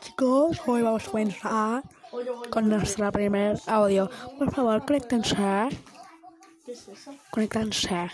chicos, hoy vamos a comenzar con nuestro primer audio. Por favor, conéctense. ¿Qué es eso? Conéctense.